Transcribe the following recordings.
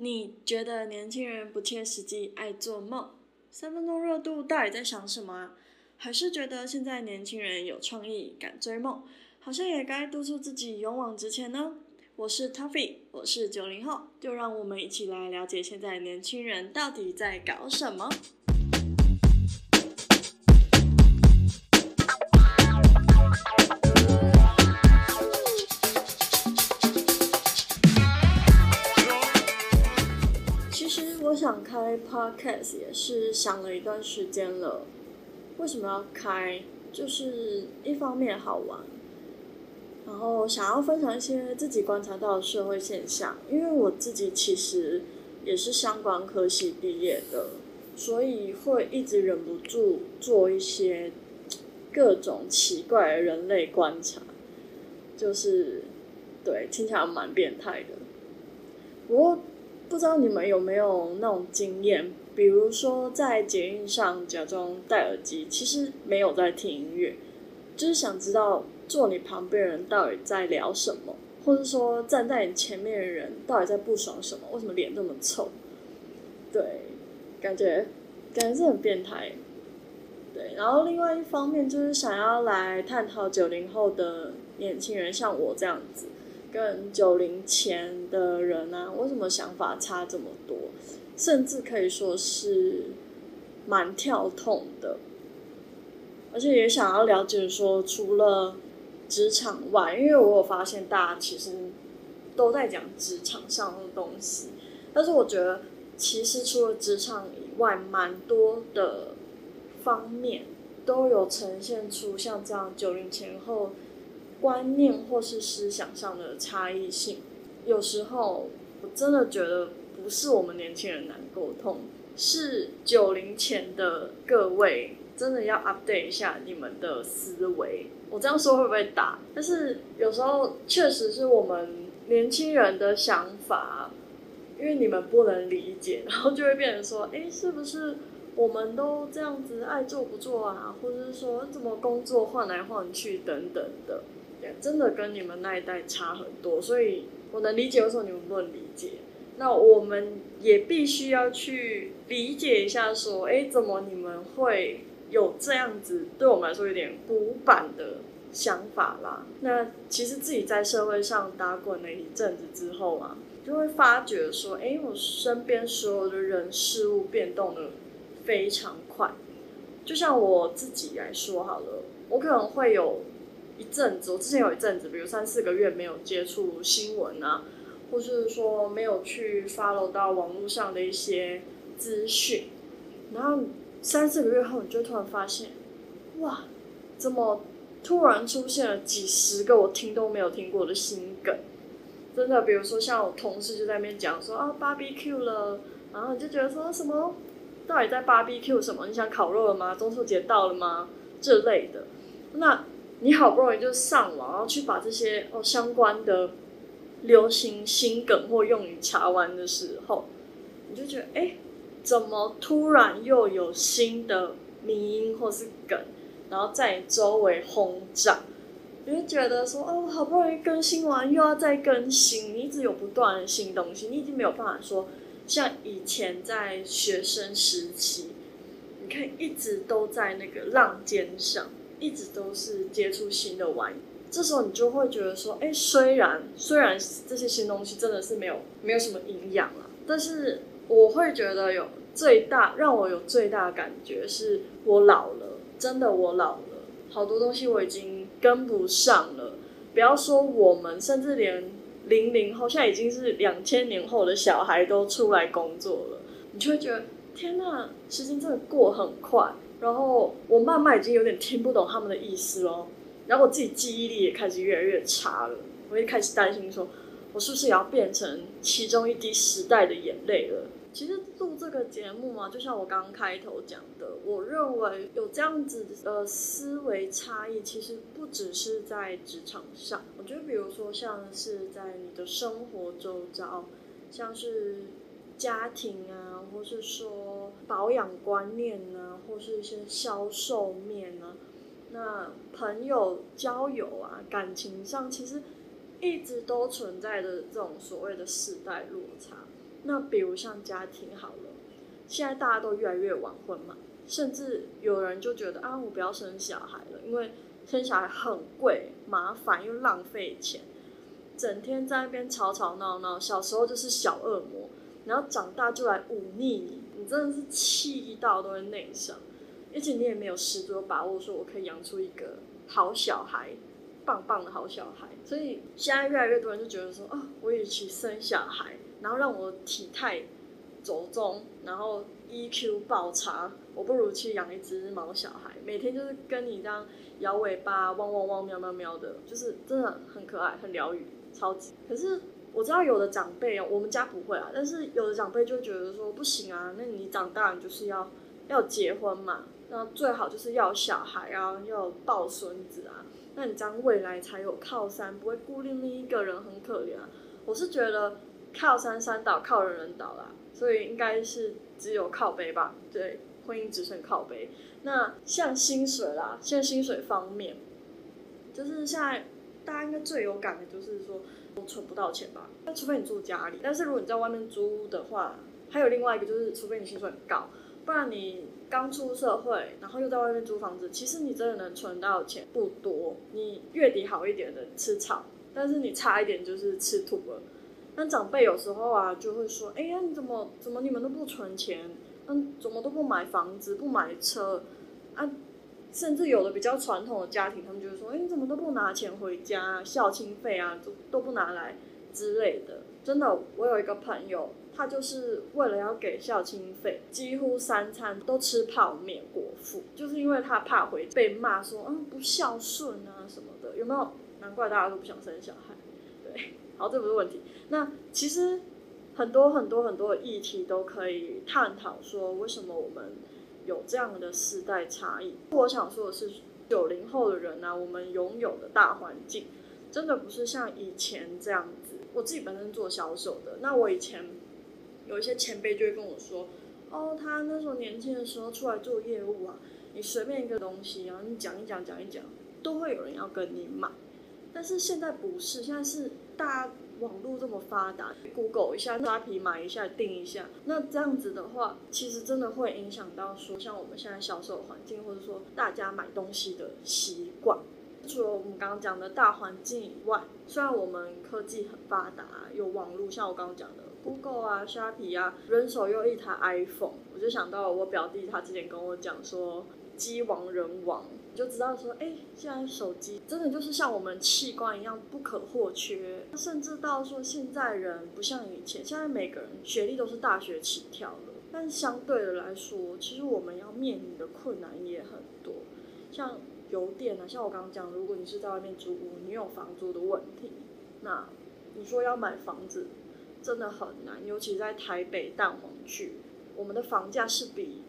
你觉得年轻人不切实际，爱做梦？三分钟热度到底在想什么啊？还是觉得现在年轻人有创意，敢追梦，好像也该督促自己勇往直前呢？我是 Tuffy，我是九零后，就让我们一起来了解现在年轻人到底在搞什么。想开 podcast 也是想了一段时间了，为什么要开？就是一方面好玩，然后想要分享一些自己观察到的社会现象。因为我自己其实也是相关科系毕业的，所以会一直忍不住做一些各种奇怪的人类观察，就是对，听起来蛮变态的。不过。不知道你们有没有那种经验，比如说在捷运上假装戴耳机，其实没有在听音乐，就是想知道坐你旁边人到底在聊什么，或者说站在你前面的人到底在不爽什么，为什么脸那么臭？对，感觉感觉是很变态。对，然后另外一方面就是想要来探讨九零后的年轻人，像我这样子。跟九零前的人啊，为什么想法差这么多？甚至可以说是蛮跳痛的，而且也想要了解说，除了职场外，因为我有发现大家其实都在讲职场上的东西，但是我觉得其实除了职场以外，蛮多的方面都有呈现出像这样九零前后。观念或是思想上的差异性，有时候我真的觉得不是我们年轻人难沟通，是九零前的各位真的要 update 一下你们的思维。我这样说会不会打？但是有时候确实是我们年轻人的想法，因为你们不能理解，然后就会变成说，诶，是不是我们都这样子爱做不做啊？或者是说怎么工作换来换去等等的。真的跟你们那一代差很多，所以我能理解为什么你们不能理解。那我们也必须要去理解一下，说，哎，怎么你们会有这样子？对我们来说有点古板的想法啦。那其实自己在社会上打滚了一阵子之后啊，就会发觉说，哎，我身边所有的人事物变动的非常快。就像我自己来说好了，我可能会有。一阵子，我之前有一阵子，比如三四个月没有接触新闻啊，或是说没有去 follow 到网络上的一些资讯，然后三四个月后，你就突然发现，哇，怎么突然出现了几十个我听都没有听过的新梗？真的，比如说像我同事就在那边讲说啊，barbecue 了，然后你就觉得说什么，到底在 barbecue 什么？你想烤肉了吗？中秋节到了吗？这类的，那。你好不容易就上网，然后去把这些哦相关的流行新梗或用语查完的时候，你就觉得哎，怎么突然又有新的迷因或是梗，然后在你周围轰炸？你就觉得说哦，好不容易更新完又要再更新，你一直有不断的新东西，你已经没有办法说像以前在学生时期，你看一直都在那个浪尖上。一直都是接触新的玩意，这时候你就会觉得说，哎，虽然虽然这些新东西真的是没有没有什么营养啊，但是我会觉得有最大让我有最大感觉是我老了，真的我老了，好多东西我已经跟不上了。不要说我们，甚至连零零后，现在已经是两千年后的小孩都出来工作了，你就会觉得天哪，时间真的过很快。然后我慢慢已经有点听不懂他们的意思了，然后我自己记忆力也开始越来越差了。我也开始担心说，我是不是也要变成其中一滴时代的眼泪了？其实录这个节目嘛，就像我刚刚开头讲的，我认为有这样子的思维差异，其实不只是在职场上。我觉得，比如说像是在你的生活周遭，像是。家庭啊，或是说保养观念啊，或是一些销售面啊，那朋友交友啊，感情上其实一直都存在着这种所谓的世代落差。那比如像家庭好了，现在大家都越来越晚婚嘛，甚至有人就觉得啊，我不要生小孩了，因为生小孩很贵、麻烦又浪费钱，整天在那边吵吵闹闹，小时候就是小恶魔，然后长大就来忤逆你，你真的是气到都会内伤，而且你也没有十足的把握说我可以养出一个好小孩。棒棒的好小孩，所以现在越来越多人就觉得说啊，我与其生小孩，然后让我体态走钟，然后 EQ 爆差，我不如去养一只毛小孩，每天就是跟你这样摇尾巴，汪汪汪，喵喵喵的，就是真的很可爱，很疗愈，超级。可是我知道有的长辈哦，我们家不会啊，但是有的长辈就觉得说不行啊，那你长大你就是要要结婚嘛，那最好就是要小孩啊，要抱孙子啊。那你这样未来才有靠山，不会孤零零一个人很可怜啊。我是觉得靠山山倒，靠人人倒啦，所以应该是只有靠背吧。对，婚姻只剩靠背。那像薪水啦，现在薪水方面，就是现在大家应该最有感的就是说，存不到钱吧？那除非你住家里，但是如果你在外面租的话，还有另外一个就是，除非你薪水很高。不然你刚出社会，然后又在外面租房子，其实你真的能存到钱不多。你月底好一点的吃草，但是你差一点就是吃土了。那长辈有时候啊就会说：“哎呀，你怎么怎么你们都不存钱？嗯，怎么都不买房子，不买车啊？甚至有的比较传统的家庭，他们就会说：哎，你怎么都不拿钱回家，孝亲费啊都都不拿来之类的。”真的，我有一个朋友。他就是为了要给孝亲费，几乎三餐都吃泡面果腹，就是因为他怕回被骂说，嗯，不孝顺啊什么的，有没有？难怪大家都不想生小孩。对，好，这不是问题。那其实很多很多很多的议题都可以探讨，说为什么我们有这样的世代差异。我想说的是，九零后的人呢、我们拥有的大环境真的不是像以前这样子。我自己本身做销售的，那我以前。有一些前辈就会跟我说：“哦，他那时候年轻的时候出来做业务啊，你随便一个东西啊，你讲一讲讲一讲，都会有人要跟你买。但是现在不是，现在是大家网络这么发达，Google 一下，拉皮买一下，订一下。那这样子的话，其实真的会影响到说，像我们现在销售环境，或者说大家买东西的习惯。除了我们刚刚讲的大环境以外，虽然我们科技很发达，有网络，像我刚刚讲的。” Google 啊，虾皮啊，人手又一台 iPhone，我就想到我表弟他之前跟我讲说，机亡人亡，你就知道说，哎、现在手机真的就是像我们器官一样不可或缺，甚至到说现在人不像以前，现在每个人学历都是大学起跳了，但相对的来说，其实我们要面临的困难也很多，像邮电啊，像我刚刚讲，如果你是在外面租屋，你有房租的问题，那你说要买房子。真的很难，尤其在台北蛋黄区，我们的房价是比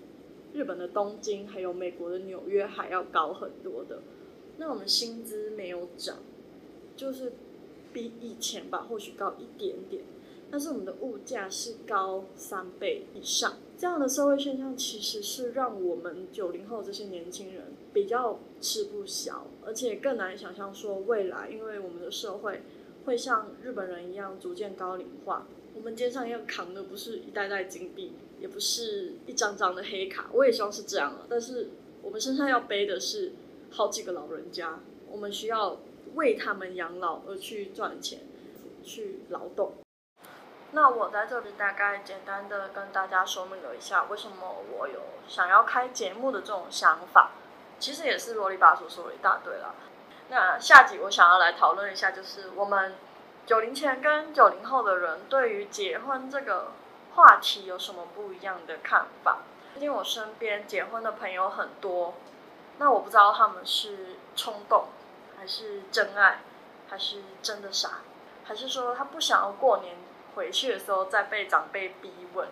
日本的东京还有美国的纽约还要高很多的。那我们薪资没有涨，就是比以前吧，或许高一点点，但是我们的物价是高三倍以上。这样的社会现象其实是让我们九零后这些年轻人比较吃不消，而且更难想象说未来，因为我们的社会。会像日本人一样逐渐高龄化，我们肩上要扛的不是一袋袋金币，也不是一张张的黑卡，我也希望是这样啊。但是我们身上要背的是好几个老人家，我们需要为他们养老而去赚钱，去劳动。那我在这里大概简单的跟大家说明了一下，为什么我有想要开节目的这种想法，其实也是啰里吧嗦说了一大堆了。那下集我想要来讨论一下，就是我们九零前跟九零后的人对于结婚这个话题有什么不一样的看法？毕竟我身边结婚的朋友很多，那我不知道他们是冲动，还是真爱，还是真的傻，还是说他不想要过年回去的时候再被长辈逼问？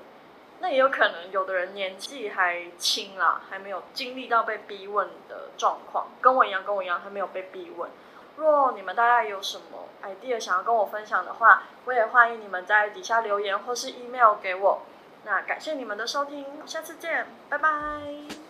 那也有可能，有的人年纪还轻啦，还没有经历到被逼问的状况，跟我一样，跟我一样还没有被逼问。若你们大家有什么 idea 想要跟我分享的话，我也欢迎你们在底下留言或是 email 给我。那感谢你们的收听，下次见，拜拜。